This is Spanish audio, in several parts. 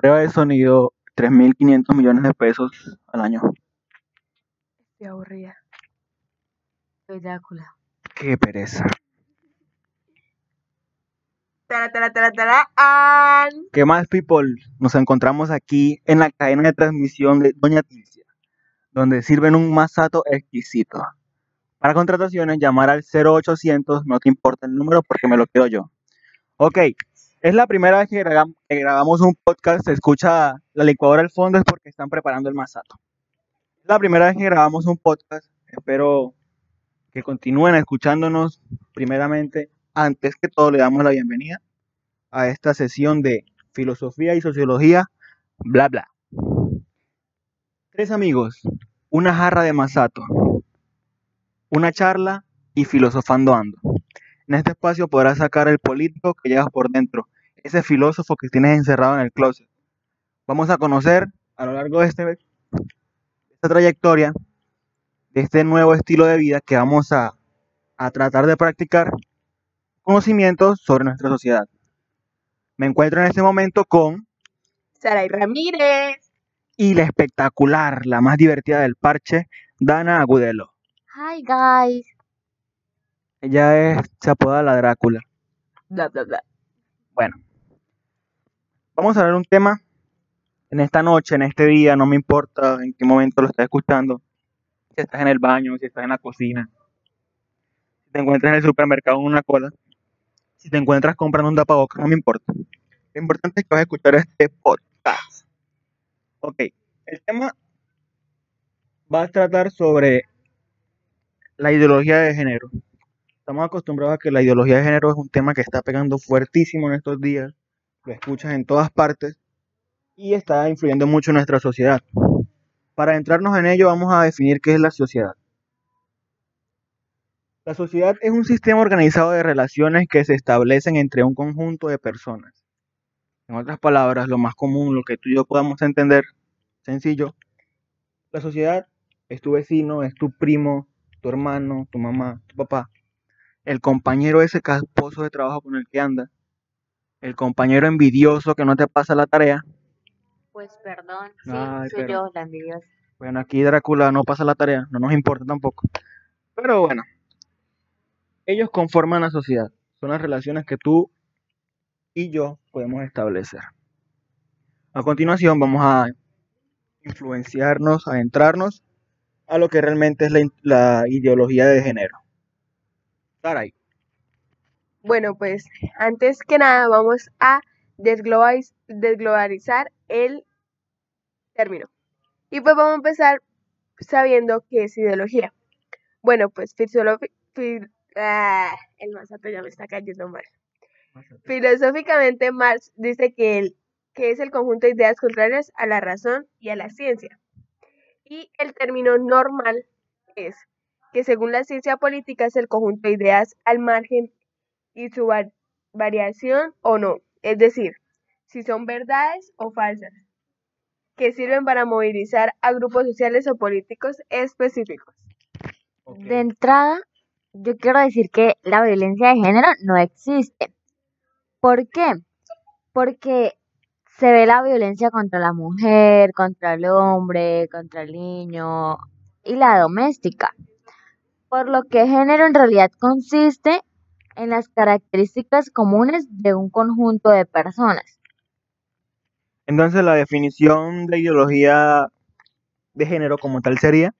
Prueba de sonido, 3.500 millones de pesos al año. Estoy aburrida. Soy Drácula. Qué pereza. Tara, tara, tara. ¿Qué más, people? Nos encontramos aquí en la cadena de transmisión de Doña Tilcia, donde sirven un masato exquisito. Para contrataciones, llamar al 0800, no te importa el número porque me lo quedo yo. Ok, es la primera vez que, grabam- que grabamos un podcast, se escucha la licuadora al fondo, es porque están preparando el masato. Es la primera vez que grabamos un podcast, espero que continúen escuchándonos. Primeramente, antes que todo, le damos la bienvenida a esta sesión de filosofía y sociología, bla bla. Tres amigos, una jarra de masato, una charla y filosofando ando. En este espacio podrás sacar el político que llevas por dentro, ese filósofo que tienes encerrado en el closet. Vamos a conocer a lo largo de este, esta trayectoria, de este nuevo estilo de vida que vamos a, a tratar de practicar conocimientos sobre nuestra sociedad. Me encuentro en este momento con Saray Ramírez. y la espectacular, la más divertida del parche, Dana Agudelo. Hi guys. Ella es, se apoda la Drácula. Bla, bla, bla. Bueno, vamos a hablar un tema en esta noche, en este día, no me importa en qué momento lo estás escuchando. Si estás en el baño, si estás en la cocina, si te encuentras en el supermercado en una cola, si te encuentras comprando un tapabocas, no me importa. Lo importante es que vas a escuchar este podcast. Ok, el tema va a tratar sobre la ideología de género. Estamos acostumbrados a que la ideología de género es un tema que está pegando fuertísimo en estos días, lo escuchas en todas partes y está influyendo mucho en nuestra sociedad. Para entrarnos en ello vamos a definir qué es la sociedad. La sociedad es un sistema organizado de relaciones que se establecen entre un conjunto de personas. En otras palabras, lo más común, lo que tú y yo podamos entender, sencillo, la sociedad es tu vecino, es tu primo, tu hermano, tu mamá, tu papá, el compañero ese casposo de trabajo con el que andas, el compañero envidioso que no te pasa la tarea. Pues perdón, sí, Ay, soy pero- yo la envidiosa. Bueno, aquí Drácula no pasa la tarea, no nos importa tampoco. Pero bueno, ellos conforman la sociedad. Son las relaciones que tú y yo podemos establecer. A continuación vamos a influenciarnos, a entrarnos a lo que realmente es la ideología de género. Saray, Bueno, pues antes que nada vamos a desglobaliz- desglobalizar el término. Y pues vamos a empezar sabiendo qué es ideología. Bueno, pues ah, el masato ya me está cayendo mal. Filosóficamente, Marx dice que, el, que es el conjunto de ideas contrarias a la razón y a la ciencia. Y el término normal es que según la ciencia política es el conjunto de ideas al margen y su va- variación o no, es decir, si son verdades o falsas, que sirven para movilizar a grupos sociales o políticos específicos. De entrada, yo quiero decir que la violencia de género no existe. ¿Por qué? Porque se ve la violencia contra la mujer, contra el hombre, contra el niño y la doméstica. Por lo que género en realidad consiste en las características comunes de un conjunto de personas. Entonces la definición de ideología de género como tal sería,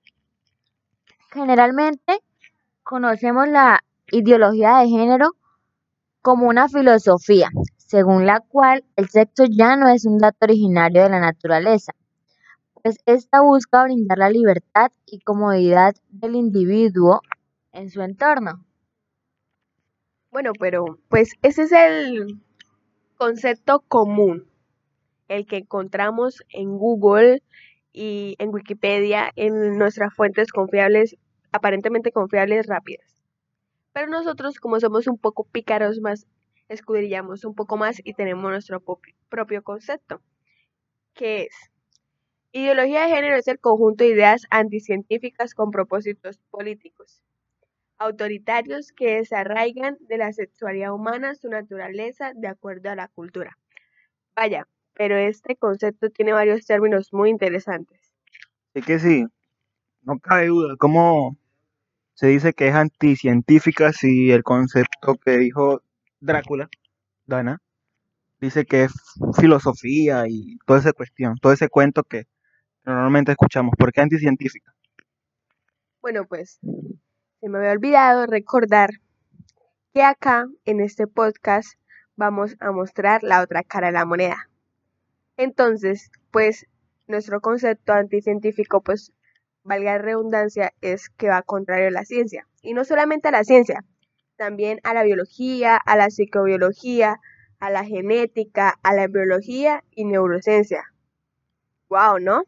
Generalmente conocemos la ideología de género como una filosofía, según la cual el sexo ya no es un dato originario de la naturaleza, pues esta busca brindar la libertad y comodidad del individuo en su entorno. Bueno, pero pues ese es el concepto común, el que encontramos en Google y en Wikipedia, en nuestras fuentes confiables, aparentemente confiables, rápidas. Pero nosotros, como somos un poco pícaros más, escudriñamos un poco más y tenemos nuestro propio concepto, que es ideología de género es el conjunto de ideas anticientíficas con propósitos políticos autoritarios que desarraigan de la sexualidad humana su naturaleza de acuerdo a la cultura. Vaya, pero este concepto tiene varios términos muy interesantes. Es que sí, no cabe duda. ¿Cómo se dice que es anticientífica si el concepto que dijo Drácula, Dana, dice que es filosofía y toda esa cuestión, todo ese cuento que normalmente escuchamos? ¿Por qué anticientífica? Bueno, pues se me había olvidado recordar que acá en este podcast vamos a mostrar la otra cara de la moneda. Entonces, pues nuestro concepto anticientífico, pues valga la redundancia, es que va contrario a la ciencia. Y no solamente a la ciencia, también a la biología, a la psicobiología, a la genética, a la biología y neurociencia. Wow, ¿no?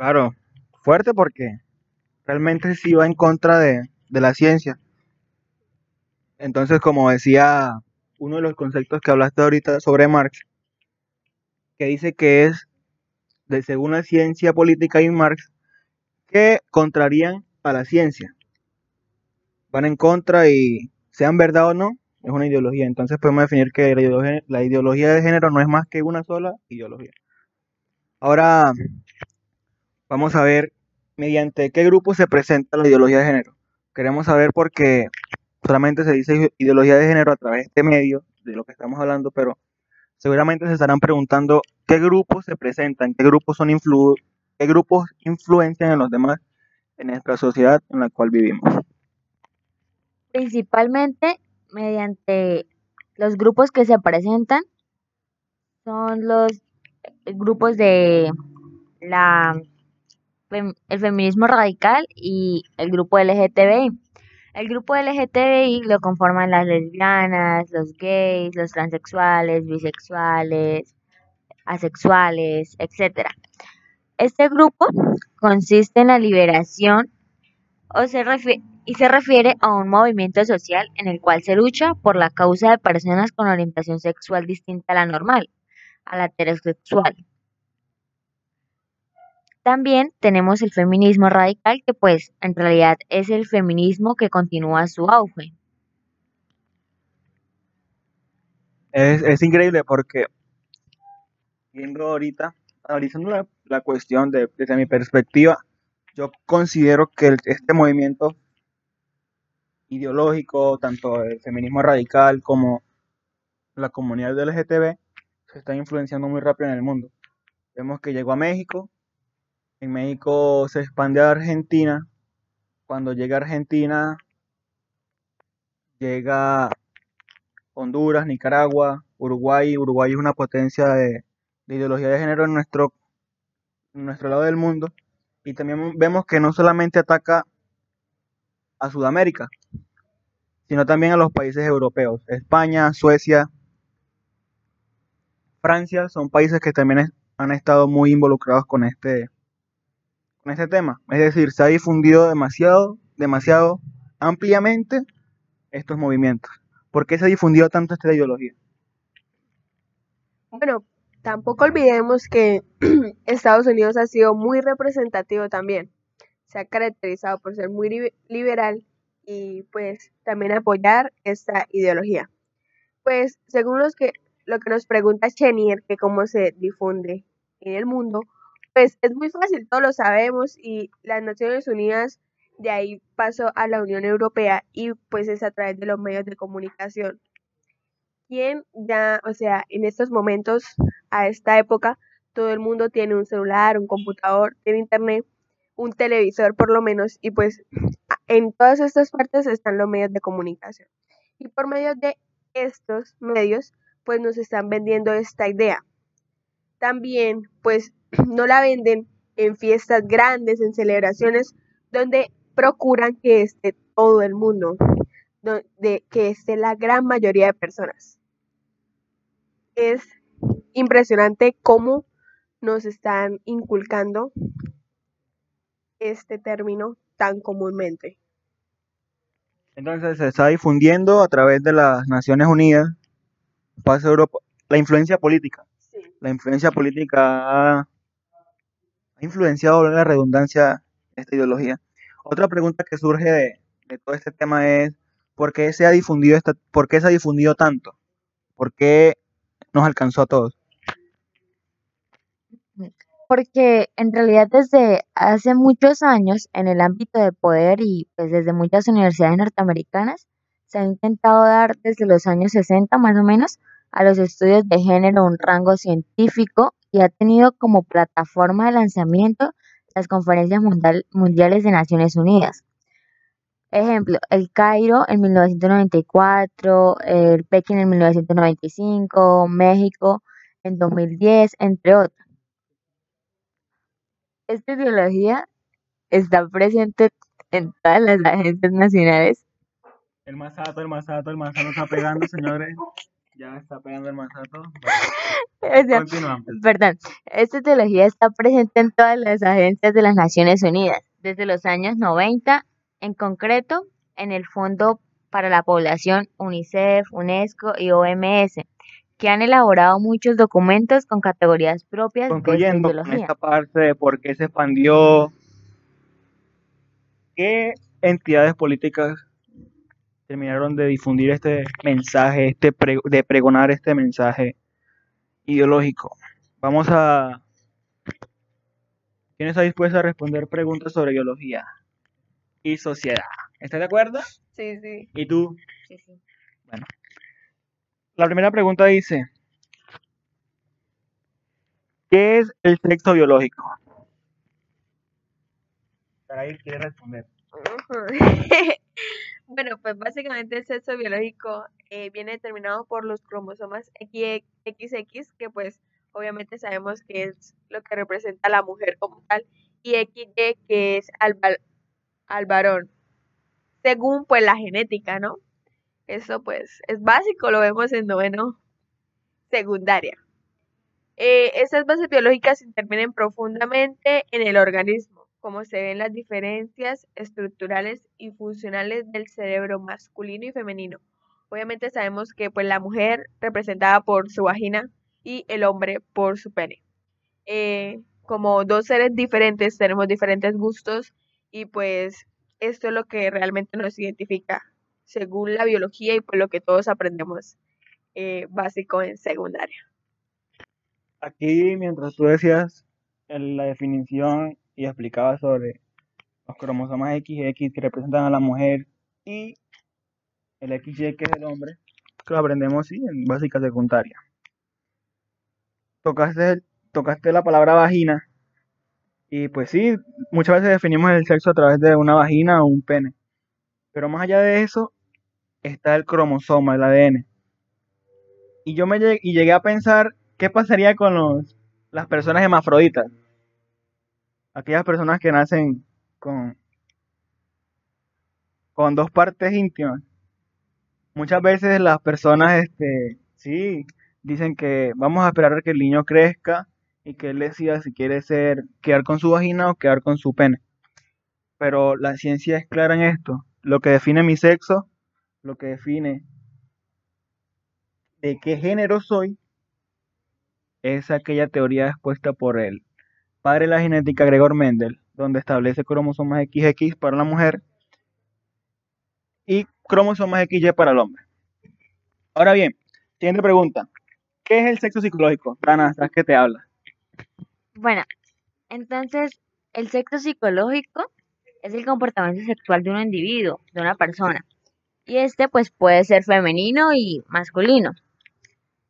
Claro, fuerte porque realmente sí va en contra de, de la ciencia. Entonces, como decía uno de los conceptos que hablaste ahorita sobre Marx, que dice que es, de según la ciencia política y Marx, que contrarían a la ciencia. Van en contra y sean verdad o no, es una ideología. Entonces podemos definir que la ideología, la ideología de género no es más que una sola ideología. Ahora vamos a ver mediante qué grupo se presenta la ideología de género. Queremos saber por qué solamente se dice ideología de género a través de este medio, de lo que estamos hablando, pero seguramente se estarán preguntando qué grupos se presentan, qué grupos son influ qué grupos influencian en los demás en nuestra sociedad en la cual vivimos. Principalmente mediante los grupos que se presentan son los grupos de la el feminismo radical y el grupo LGTBI. El grupo LGTBI lo conforman las lesbianas, los gays, los transexuales, bisexuales, asexuales, etc. Este grupo consiste en la liberación o se y se refiere a un movimiento social en el cual se lucha por la causa de personas con orientación sexual distinta a la normal, a la heterosexual. También tenemos el feminismo radical, que pues en realidad es el feminismo que continúa su auge. Es, increíble porque viendo ahorita, analizando la, la cuestión de, desde mi perspectiva, yo considero que este movimiento ideológico, tanto el feminismo radical como la comunidad LGTB, se está influenciando muy rápido en el mundo. Vemos que llegó a México, en México se expande a Argentina. Cuando llega a Argentina, llega Honduras, Nicaragua, Uruguay. Uruguay es una potencia de, ideología de género en nuestro, en nuestro lado del mundo. Y también vemos que no solamente ataca a Sudamérica, sino también a los países europeos. España, Suecia, Francia son países que también han estado muy involucrados con este, con este tema. Es decir, se ha difundido demasiado, demasiado ampliamente estos movimientos. ¿Por qué se ha difundido tanto esta ideología? Bueno, tampoco olvidemos que Estados Unidos ha sido muy representativo también. Se ha caracterizado por ser muy liberal y pues también apoyar esta ideología. Pues según los que, lo que nos pregunta Chenier, que cómo se difunde en el mundo, pues es muy fácil, todos lo sabemos y las Naciones Unidas de ahí pasó a la Unión Europea y pues es a través de los medios de comunicación. ¿Quién ya, o sea, en estos momentos, a esta época, todo el mundo tiene un celular, un computador, tiene internet, un televisor por lo menos y pues en todas estas partes están los medios de comunicación. Y por medio de estos medios, pues nos están vendiendo esta idea. También, pues no la venden en fiestas grandes, en celebraciones, donde procuran que esté todo el mundo, donde, que esté la gran mayoría de personas. Es impresionante cómo nos están inculcando este término tan comúnmente. Entonces se está difundiendo a través de las Naciones Unidas, pasa Europa, la influencia política. La influencia política ha influenciado la redundancia esta ideología. Otra pregunta que surge de, todo este tema es ¿por qué se ha difundido por qué se ha difundido tanto? ¿Por qué nos alcanzó a todos? Porque en realidad desde hace muchos años en el ámbito de poder y pues desde muchas universidades norteamericanas se ha intentado dar desde los años 60 más o menos a los estudios de género un rango científico y ha tenido como plataforma de lanzamiento las conferencias mundial- mundiales de Naciones Unidas. Ejemplo, el Cairo en 1994, el Pekín en 1995, México en 2010, entre otros. Esta ideología está presente en todas las agencias nacionales. El masato, el masato, el está pegando, señores. Ya está pegando el masato. O sea, Continuamos. perdón, esta ideología está presente en todas las agencias de las Naciones Unidas, desde los años 90, en concreto en el Fondo para la Población, UNICEF, UNESCO y OMS, que han elaborado muchos documentos con categorías propias de esta Concluyendo con esta parte de por qué se expandió, qué entidades políticas terminaron de difundir este mensaje, este pre- de pregonar este mensaje ideológico. Vamos a... ¿Quién está dispuesto a responder preguntas sobre ideología y sociedad? ¿Estás de acuerdo? Sí, sí. ¿Y tú? Sí, sí. La primera pregunta dice, ¿qué es el sexo biológico? Saray quiere responder. Bueno, pues básicamente el sexo biológico eh, viene determinado por los cromosomas XX, que pues obviamente sabemos que es lo que representa a la mujer como tal, y XY, que es al varón, según pues la genética, ¿no? Eso pues es básico, lo vemos en noveno secundaria. Eh, estas bases biológicas intervienen profundamente en el organismo, como se ven las diferencias estructurales y funcionales del cerebro masculino y femenino. Obviamente sabemos que pues la mujer representada por su vagina y el hombre por su pene. Eh, como dos seres diferentes tenemos diferentes gustos y pues esto es lo que realmente nos identifica según la biología y pues lo que todos aprendemos eh, básico en secundaria. Aquí, mientras tú decías en la definición y explicabas sobre los cromosomas XX que representan a la mujer y el XY que es el hombre, que lo aprendemos sí, en básica secundaria. Tocaste, tocaste la palabra vagina y pues sí, muchas veces definimos el sexo a través de una vagina o un pene. Pero más allá de eso está el cromosoma, el ADN. Y yo me llegué, y llegué a pensar qué pasaría con los, las personas hermafroditas. Aquellas personas que nacen con, con dos partes íntimas. Muchas veces las personas, este, sí, dicen que vamos a esperar a que el niño crezca y que él decida si quiere ser, quedar con su vagina o quedar con su pene. Pero la ciencia es clara en esto. Lo que define mi sexo, lo que define de qué género soy, es aquella teoría expuesta por el padre de la genética Gregor Mendel, donde establece cromosomas XX para la mujer y cromosomas XY para el hombre. Ahora bien, siguiente pregunta. ¿Qué es el sexo psicológico? Dana, ¿sabes qué te habla? Bueno, entonces el sexo psicológico es el comportamiento sexual de un individuo, de una persona. Y este pues puede ser femenino y masculino.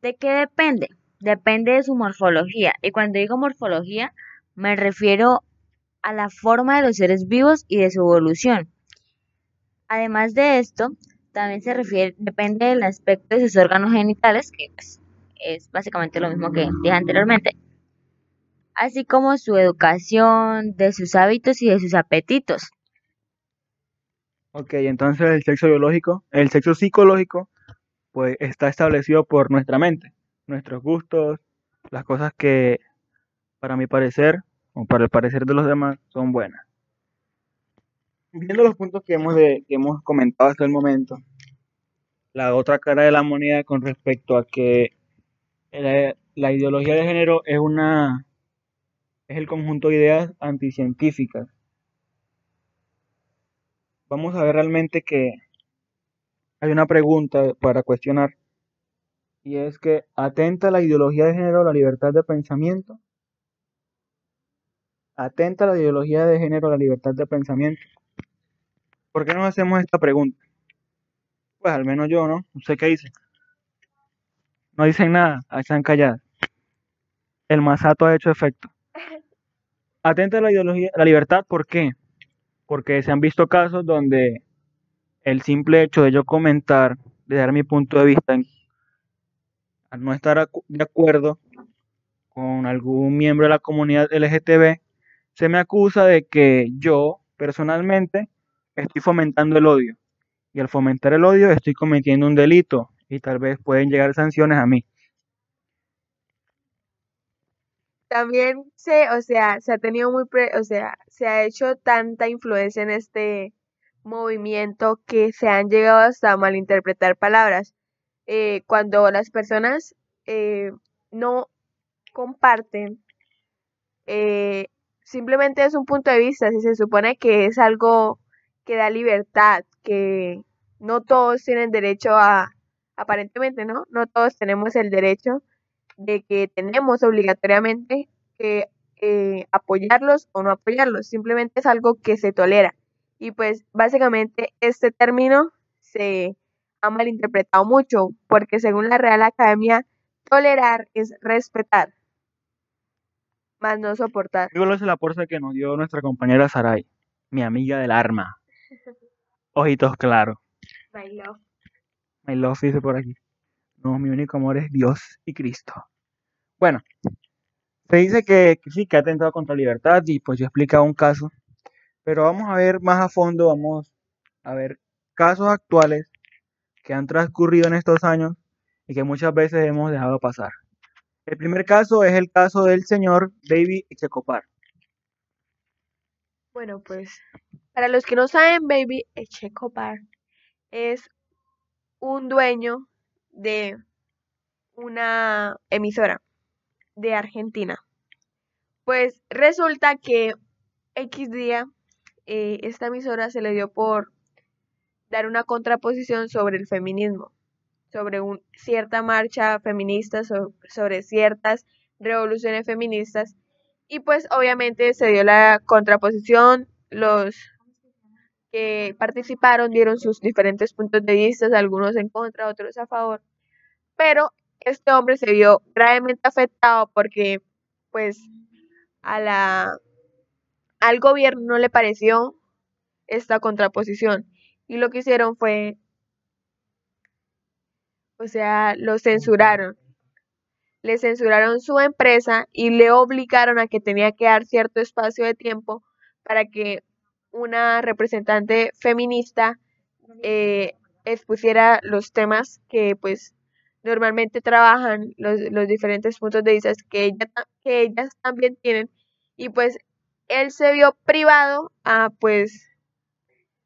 ¿De qué depende? Depende de su morfología. Y cuando digo morfología, me refiero a la forma de los seres vivos y de su evolución. Además de esto, también se refiere, depende del aspecto de sus órganos genitales, que pues, es básicamente lo mismo que dije anteriormente, así como su educación, de sus hábitos y de sus apetitos. Ok, entonces el sexo biológico, el sexo psicológico, pues está establecido por nuestra mente, nuestros gustos, las cosas que para mi parecer o para el parecer de los demás son buenas. Viendo los puntos que hemos, que hemos comentado hasta el momento, la otra cara de la moneda con respecto a que la, la ideología de género es una es el conjunto de ideas anticientíficas. Vamos a ver realmente que hay una pregunta para cuestionar y es que atenta la ideología de género a la libertad de pensamiento. ¿Atenta la ideología de género a la libertad de pensamiento? ¿Por qué no hacemos esta pregunta? Pues al menos yo, ¿no? No sé qué dicen. No dicen nada, están calladas. El masato ha hecho efecto. Atenta a la ideología, la libertad, ¿por qué? Porque se han visto casos donde el simple hecho de yo comentar, de dar mi punto de vista, al no estar de acuerdo con algún miembro de la comunidad LGTB, se me acusa de que yo personalmente estoy fomentando el odio. Y al fomentar el odio estoy cometiendo un delito y tal vez pueden llegar sanciones a mí. También se, o sea, se ha tenido muy, o sea, se ha hecho tanta influencia en este movimiento que se han llegado hasta malinterpretar palabras. Eh, cuando las personas eh, no comparten, eh, simplemente es un punto de vista, si se supone que es algo que da libertad, que no todos tienen derecho a, aparentemente, ¿no? No todos tenemos el derecho de que tenemos obligatoriamente que eh, apoyarlos o no apoyarlos, simplemente es algo que se tolera. Y pues básicamente este término se ha malinterpretado mucho, porque según la Real Academia, tolerar es respetar, más no soportar. Yo es la fuerza que nos dio nuestra compañera Sarai, mi amiga del arma. Ojitos claros. My love. My love dice por aquí. No, mi único amor es Dios y Cristo. Bueno, se dice que, sí, que ha atentado contra la libertad y pues yo he explicado un caso. Pero vamos a ver más a fondo, vamos a ver casos actuales que han transcurrido en estos años y que muchas veces hemos dejado pasar. El primer caso es el caso del señor Baby Echecopar. Bueno, pues para los que no saben, Baby Echecopar es un dueño de una emisora de Argentina. Pues resulta que X día eh, esta emisora se le dio por dar una contraposición sobre el feminismo, sobre un, cierta marcha feminista, sobre ciertas revoluciones feministas. Y pues obviamente se dio la contraposición, los que participaron dieron sus diferentes puntos de vista, algunos en contra, otros a favor. Pero este hombre se vio gravemente afectado porque pues a la al gobierno no le pareció esta contraposición y lo que hicieron fue o sea, lo censuraron. Le censuraron su empresa y le obligaron a que tenía que dar cierto espacio de tiempo para que una representante feminista eh, expusiera los temas que pues normalmente trabajan los, los diferentes puntos de vista que, ella, que ellas también tienen y pues él se vio privado a pues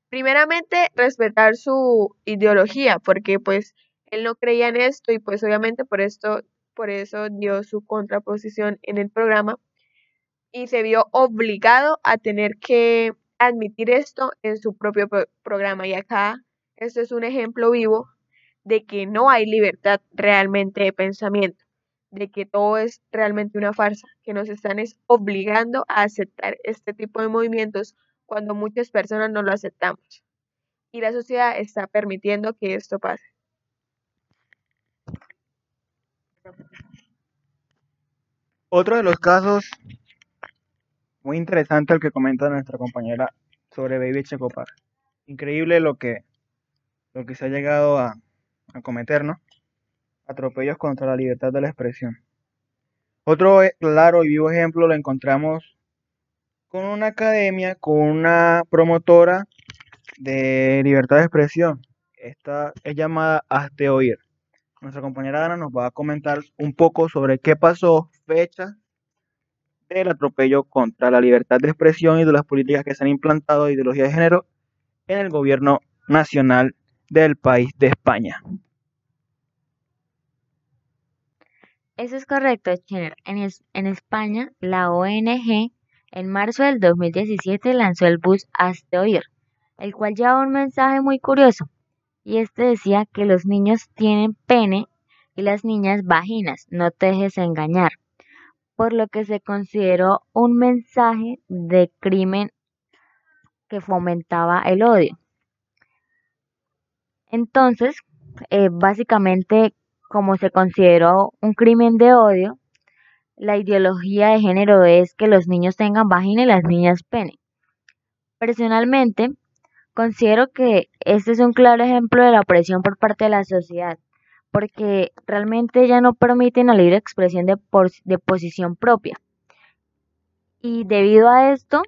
primeramente respetar su ideología porque pues él no creía en esto y pues obviamente por esto por eso dio su contraposición en el programa y se vio obligado a tener que admitir esto en su propio programa y acá esto es un ejemplo vivo de que no hay libertad realmente de pensamiento, de que todo es realmente una farsa, que nos están obligando a aceptar este tipo de movimientos cuando muchas personas no lo aceptamos. Y la sociedad está permitiendo que esto pase. Otro de los casos muy interesante el que comenta nuestra compañera sobre Baby Checopar. Increíble lo que, lo que se ha llegado a, a cometer, ¿no? Atropellos contra la libertad de la expresión. Otro eh, claro y vivo ejemplo lo encontramos con una academia, con una promotora de libertad de expresión. Esta es llamada Hazte Oír. Nuestra compañera Ana nos va a comentar un poco sobre qué pasó, fecha del atropello contra la libertad de expresión y de las políticas que se han implantado de ideología de género en el gobierno nacional del país de España. Eso es correcto, Chenner. En, en España, la ONG en marzo del 2017 lanzó el bus Hazte Oír, el cual llevaba un mensaje muy curioso, y este decía que los niños tienen pene y las niñas vaginas, no te dejes engañar. por lo que se consideró un mensaje de crimen que fomentaba el odio. Entonces, eh, básicamente, como se consideró un crimen de odio, la ideología de género es que los niños tengan vagina y las niñas pene. Personalmente, considero que este es un claro ejemplo de la opresión por parte de la sociedad, porque realmente ya no permiten la libre expresión de, de posición propia. Y debido a esto,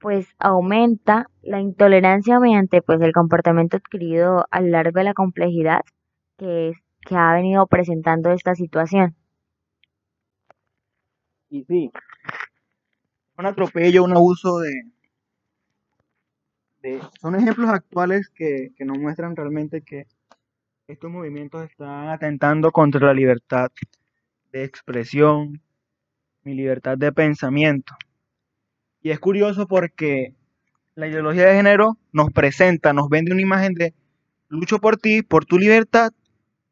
pues aumenta la intolerancia mediante pues el comportamiento adquirido a lo largo de la complejidad que, que ha venido presentando esta situación. Y sí, un atropello, un abuso de, son ejemplos actuales que, que nos muestran realmente que estos movimientos están atentando contra la libertad de expresión, mi libertad de pensamiento. Y es curioso porque la ideología de género nos presenta, nos vende una imagen de lucho por ti, por tu libertad,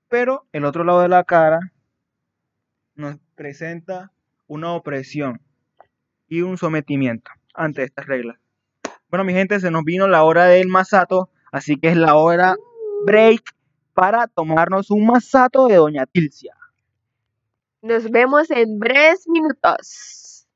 pero el otro lado de la cara nos presenta una opresión y un sometimiento ante estas reglas. Bueno, mi gente, se nos vino la hora del masato, así que es la hora break para tomarnos un masato de Doña Tilcia. Nos vemos en breves minutos.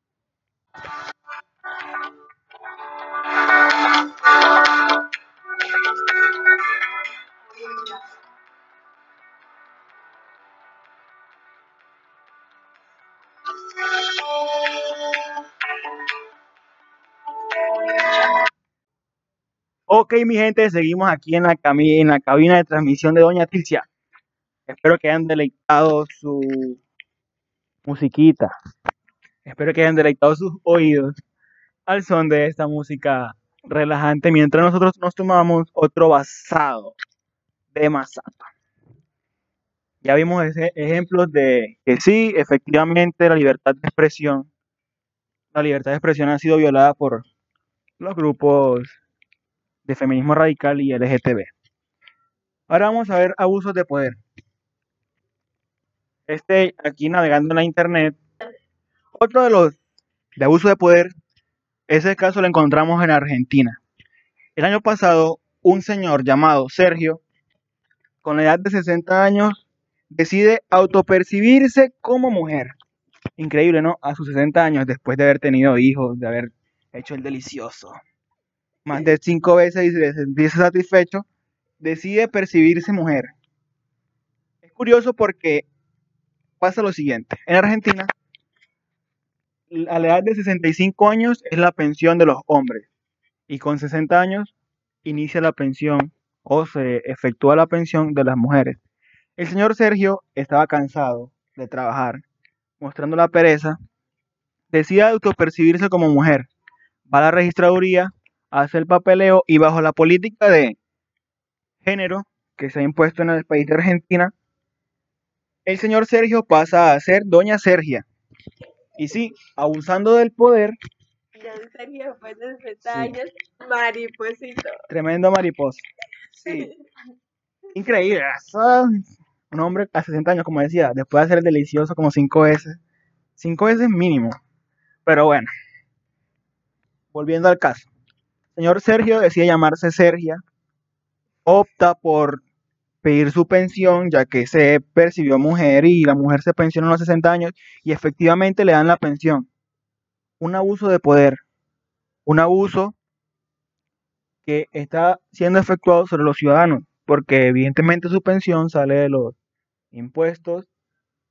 Ok, mi gente, seguimos aquí en la, en la cabina de transmisión de Doña Tilcia. Espero que hayan deleitado su musiquita. Espero que hayan deleitado sus oídos al son de esta música relajante mientras nosotros nos tomamos otro basado de masato. Ya vimos ejemplos de que sí, efectivamente, la libertad de expresión, la libertad de expresión ha sido violada por los grupos de feminismo radical y LGTB. Ahora vamos a ver abusos de poder. Este, aquí navegando en la internet, otro de los de abuso de poder, ese caso lo encontramos en Argentina. El año pasado, un señor llamado Sergio, con la edad de 60 años, decide autopercibirse como mujer. Increíble, ¿no? A sus 60 años, después de haber tenido hijos, de haber hecho el delicioso, de cinco veces y se sentirse satisfecho, decide percibirse mujer. Es curioso porque pasa lo siguiente. En Argentina, a la edad de 65 años es la pensión de los hombres y con 60 años inicia la pensión o se efectúa la pensión de las mujeres. El señor Sergio estaba cansado de trabajar, mostrando la pereza, decide autopercibirse como mujer. Va a la registraduría, hace el papeleo y bajo la política de género que se ha impuesto en el país de Argentina, el señor Sergio pasa a ser doña Sergia. Y sí, abusando del poder. Don Sergio, después de 60 años, mariposito. Tremendo mariposa. Sí. Increíble. Un hombre a 60 años, como decía, después de hacer el delicioso como cinco veces. Cinco veces mínimo. Pero bueno. Volviendo al caso señor Sergio decide llamarse Sergia, opta por pedir su pensión, ya que se percibió mujer y la mujer se pensionó a los 60 años y efectivamente le dan la pensión. Un abuso de poder, un abuso que está siendo efectuado sobre los ciudadanos, porque evidentemente su pensión sale de los impuestos,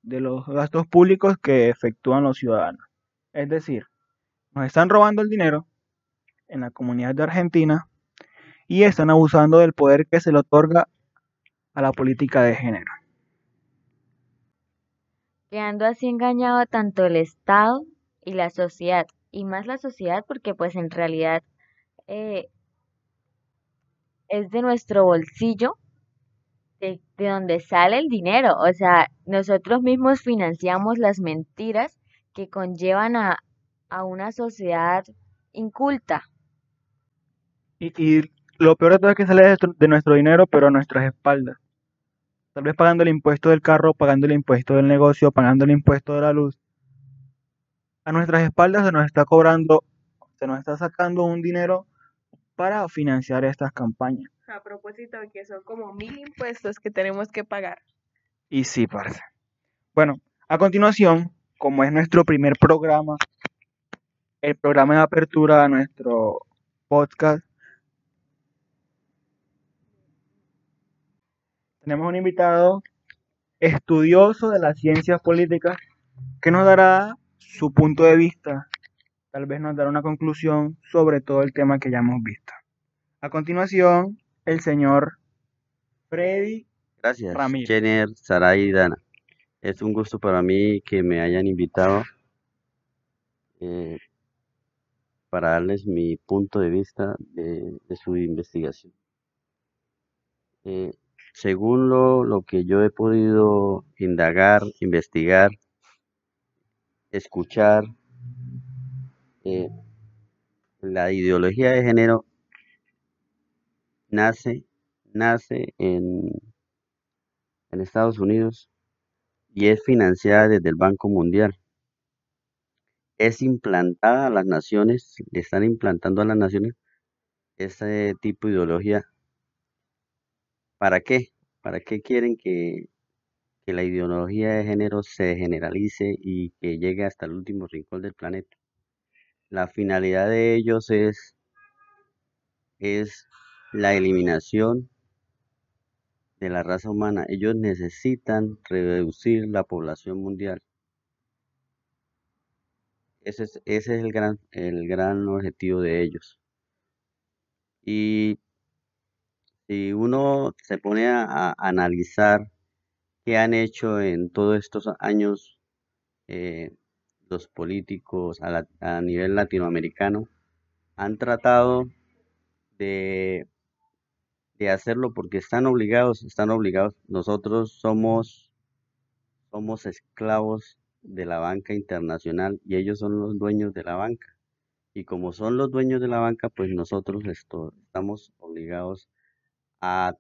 de los gastos públicos que efectúan los ciudadanos. Es decir, nos están robando el dinero en la comunidad de Argentina y están abusando del poder que se le otorga a la política de género. Quedando así engañado tanto el Estado y la sociedad, y más la sociedad porque pues en realidad eh, es de nuestro bolsillo de, de, donde sale el dinero. O sea, nosotros mismos financiamos las mentiras que conllevan a, a una sociedad inculta. Y, lo peor de todo es que sale de, nuestro dinero, pero a nuestras espaldas. Tal vez pagando el impuesto del carro, pagando el impuesto del negocio, pagando el impuesto de la luz. a nuestras espaldas se nos está cobrando, se nos está sacando un dinero para financiar estas campañas. A propósito de que son como mil impuestos que tenemos que pagar. Y sí, parce. Bueno, a continuación, como es nuestro primer programa, el programa de apertura a nuestro podcast, tenemos un invitado estudioso de las ciencias políticas que nos dará su punto de vista, tal vez nos dará una conclusión sobre todo el tema que ya hemos visto. A continuación, el señor Freddy Gracias, Ramírez. Jenner, Saray y Dana. Es un gusto para mí que me hayan invitado eh, para darles mi punto de vista de, de su investigación. Eh, según lo, lo que yo he podido indagar, investigar, escuchar, eh, la ideología de género nace, nace en, en Estados Unidos y es financiada desde el Banco Mundial. Es implantada a las naciones, le están implantando a las naciones este tipo de ideología. ¿Para qué? ¿Para qué quieren que, la ideología de género se generalice y que llegue hasta el último rincón del planeta? La finalidad de ellos es, es la eliminación de la raza humana. Ellos necesitan reducir la población mundial. Ese es, ese es el gran, el gran objetivo de ellos. Y si uno se pone a, a analizar qué han hecho en todos estos años eh, los políticos a, la- a nivel latinoamericano, han tratado de, hacerlo porque están obligados, están obligados. Nosotros somos, somos esclavos de la banca internacional y ellos son los dueños de la banca. Y como son los dueños de la banca, pues nosotros estamos obligados a,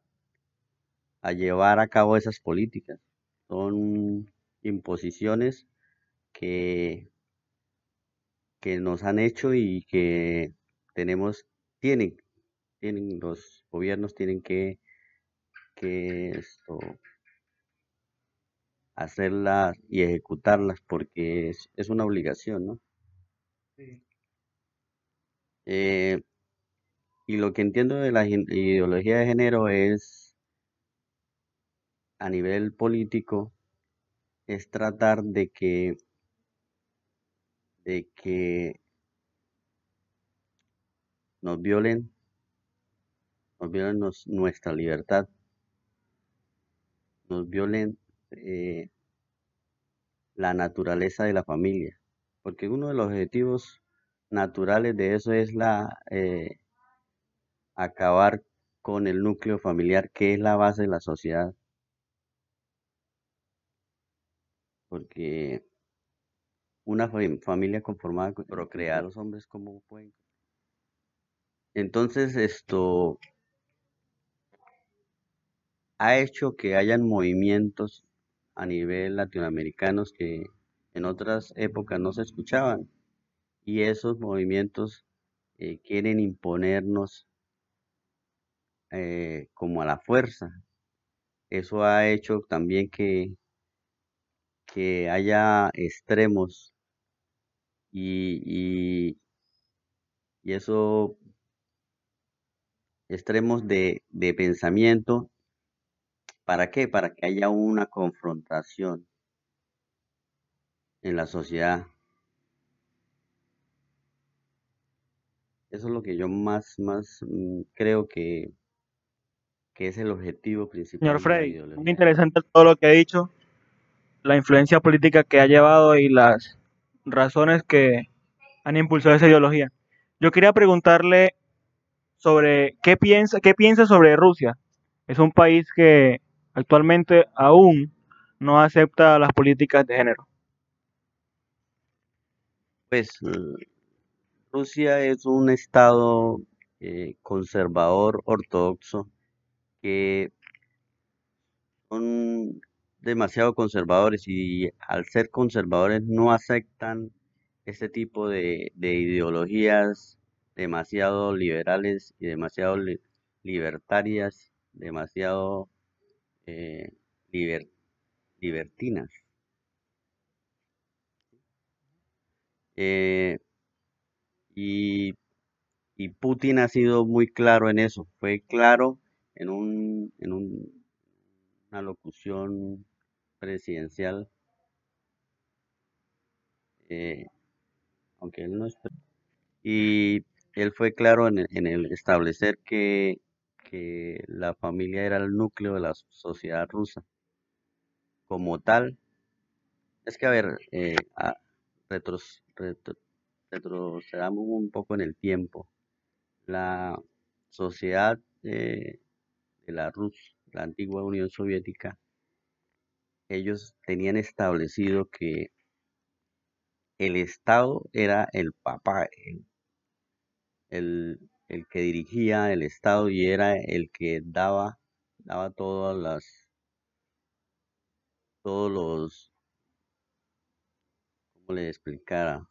a llevar a cabo esas políticas. Son imposiciones que, que nos han hecho y que tenemos, tienen, tienen, los gobiernos tienen que, que esto, hacerlas y ejecutarlas porque es, es una obligación, ¿no? Eh, y lo que entiendo de la ideología de género es, a nivel político, es tratar de que, de que nos violen, nos violen nuestra libertad, nos violen eh, la naturaleza de la familia, porque uno de los objetivos naturales de eso es la eh, acabar con el núcleo familiar, que es la base de la sociedad, porque una fam- familia conformada con procrear los hombres como pueden. Entonces esto ha hecho que hayan movimientos a nivel latinoamericanos que en otras épocas no se escuchaban y esos movimientos eh, quieren imponernos eh, como a la fuerza. Eso ha hecho también que, que haya extremos y, y, y eso, extremos de, de pensamiento, ¿para qué? Para que haya una confrontación en la sociedad. Eso es lo que yo más, más mm, creo que, que es el objetivo principal Señor Freddy, muy interesante todo lo que ha dicho, la influencia política que ha llevado y las razones que han impulsado esa ideología. Yo quería preguntarle sobre qué piensa, qué piensa sobre Rusia. Es un país que actualmente aún no acepta las políticas de género. Pues Rusia es un estado eh, conservador ortodoxo son demasiado conservadores y al ser conservadores no aceptan este tipo de, de ideologías demasiado liberales y demasiado li- libertarias, demasiado eh, liber- libertinas. Eh, y Putin ha sido muy claro en eso. Fue claro en un, en un- una locución presidencial, eh, aunque él no es y él fue claro en, el- establecer que, que la familia era el núcleo de la sociedad rusa. Como tal, es que a ver, eh, retros- retro- retrocedamos un poco en el tiempo. La sociedad eh, de la Rus, la antigua Unión Soviética, ellos tenían establecido que el Estado era el papá, el, el, el que dirigía el Estado y era el que daba, daba todas las, todos los, ¿cómo le explicara?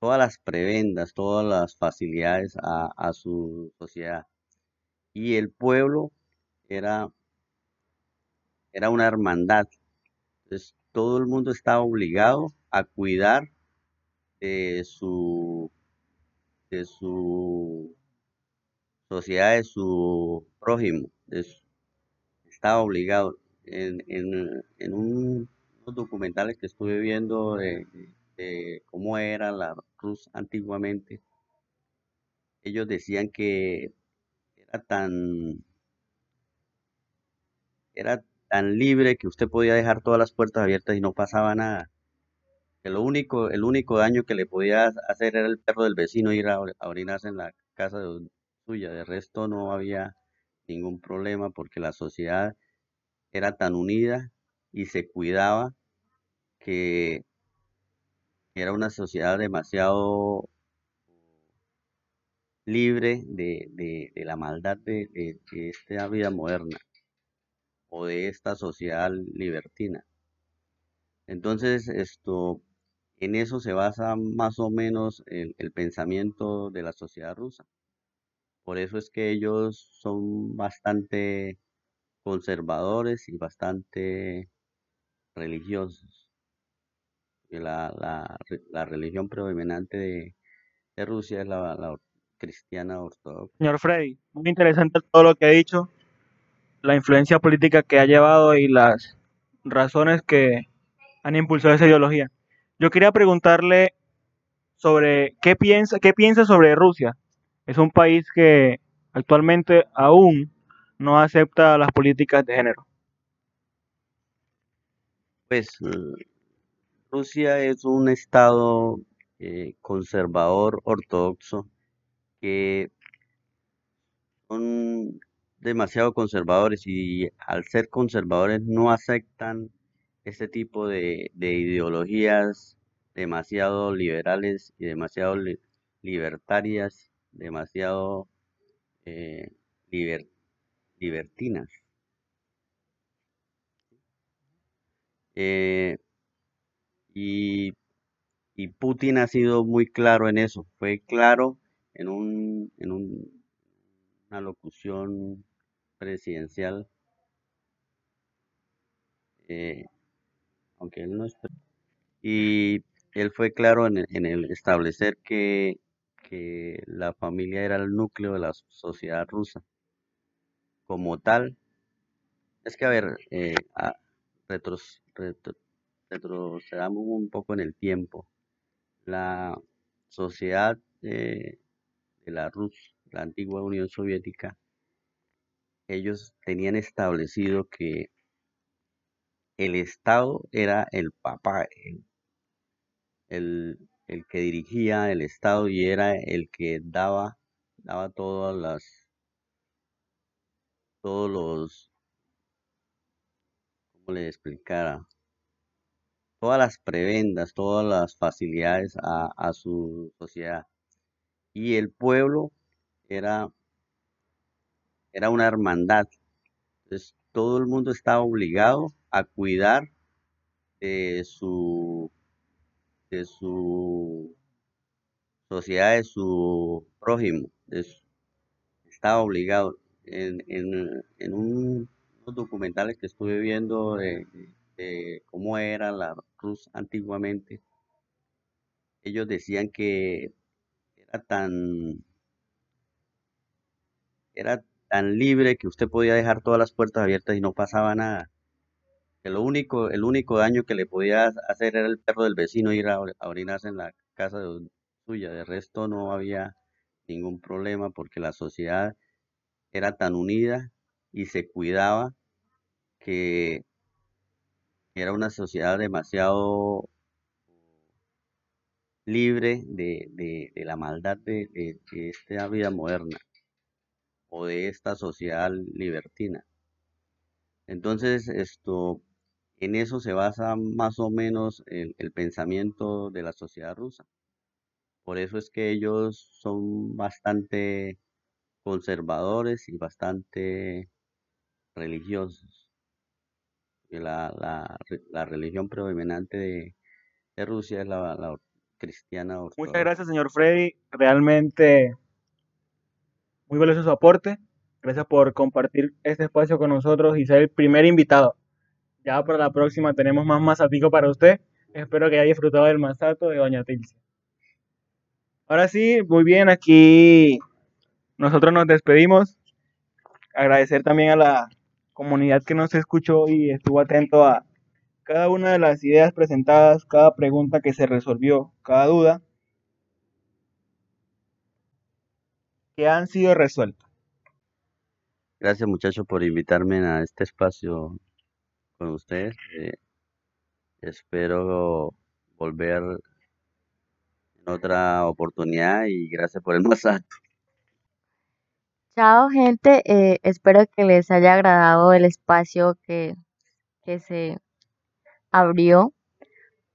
Todas las prebendas, todas las facilidades a, a su sociedad. Y el pueblo era, era una hermandad. Entonces, todo el mundo estaba obligado a cuidar de su, de su sociedad, de su prójimo, estaba obligado. En, en, en un- unos documentales que estuve viendo de, de cómo era la Rus antiguamente, ellos decían que era tan, era tan libre que usted podía dejar todas las puertas abiertas y no pasaba nada. Que lo único, el único daño que le podía hacer era el perro del vecino ir a, a orinarse en la casa de- suya. De resto no había ningún problema porque la sociedad era tan unida y se cuidaba que era una sociedad demasiado libre de, de- la maldad de, de- esta vida moderna o de esta sociedad libertina. Entonces, esto, en eso se basa más o menos el, el pensamiento de la sociedad rusa. Por eso es que ellos son bastante conservadores y bastante religiosos. La, la, re- la religión predominante de, Rusia es la, la cristiana ortodoxa. Señor Freddy, muy interesante todo lo que ha dicho, la influencia política que ha llevado y las razones que han impulsado esa ideología. Yo quería preguntarle sobre qué piensa, qué piensa sobre Rusia. Es un país que actualmente aún no acepta las políticas de género. Pues Rusia es un estado eh, conservador ortodoxo que son demasiado conservadores y al ser conservadores no aceptan este tipo de, de ideologías demasiado liberales y demasiado li- libertarias, demasiado eh, liber- libertinas. Eh, y Putin ha sido muy claro en eso. Fue claro en un, en un- una locución presidencial, eh, aunque él no es y él fue claro en, el- establecer que, que la familia era el núcleo de la sociedad rusa. Como tal, es que a ver, eh, retros- retro- retrocedamos un poco en el tiempo. La sociedad eh, de la Rus, la antigua Unión Soviética, ellos tenían establecido que el Estado era el papá, el, el- el que dirigía el Estado y era el que daba, daba todas las, todos los, ¿cómo le explicara? Todas las prebendas, todas las facilidades a, a su sociedad. Y el pueblo era, era una hermandad. Entonces, todo el mundo estaba obligado a cuidar de su, de su sociedad, de su prójimo, estaba obligado. En, en, en un- unos documentales que estuve viendo de, de cómo era la Rus antiguamente, ellos decían que era tan, era tan libre que usted podía dejar todas las puertas abiertas y no pasaba nada. Que lo único, el único daño que le podía hacer era el perro del vecino ir a, a orinarse en la casa de- suya. De resto no había ningún problema porque la sociedad era tan unida y se cuidaba que era una sociedad demasiado libre de, de- la maldad de, de- esta vida moderna o de esta sociedad libertina. Entonces, esto, en eso se basa más o menos el, el pensamiento de la sociedad rusa. Por eso es que ellos son bastante conservadores y bastante religiosos. La, la, re- la religión predominante de, de Rusia es la, la cristiana Muchas gracias, señor Freddy. Realmente muy valioso su aporte. Gracias por compartir este espacio con nosotros y ser el primer invitado. Ya para la próxima tenemos más masatico para usted. Espero que haya disfrutado del masato de Doña Tilcia. Ahora sí, muy bien, aquí nosotros nos despedimos. Agradecer también a la comunidad que nos escuchó y estuvo atento a cada una de las ideas presentadas, cada pregunta que se resolvió, cada duda que han sido resueltas. Gracias muchachos por invitarme a este espacio con ustedes. Eh, espero volver en otra oportunidad y gracias por el masato. Chao, gente. eh, espero que les haya agradado el espacio que, que se abrió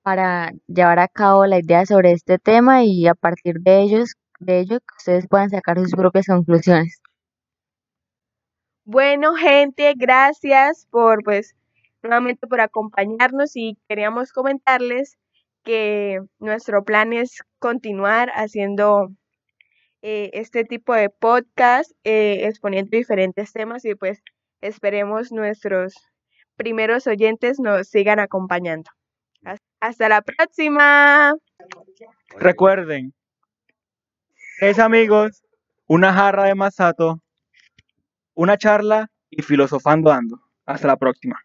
para llevar a cabo la idea sobre este tema y a partir de ellos, de ello, que ustedes puedan sacar sus propias conclusiones. Bueno, gente, gracias por, pues, nuevamente por acompañarnos y queríamos comentarles que nuestro plan es continuar haciendo eh, este tipo de podcast, eh, exponiendo diferentes temas y pues esperemos nuestros primeros oyentes nos sigan acompañando. Has- Hasta la próxima. Recuerden, tres amigos, una jarra de masato, una charla y filosofando ando. Hasta la próxima.